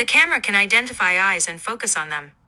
The camera can identify eyes and focus on them.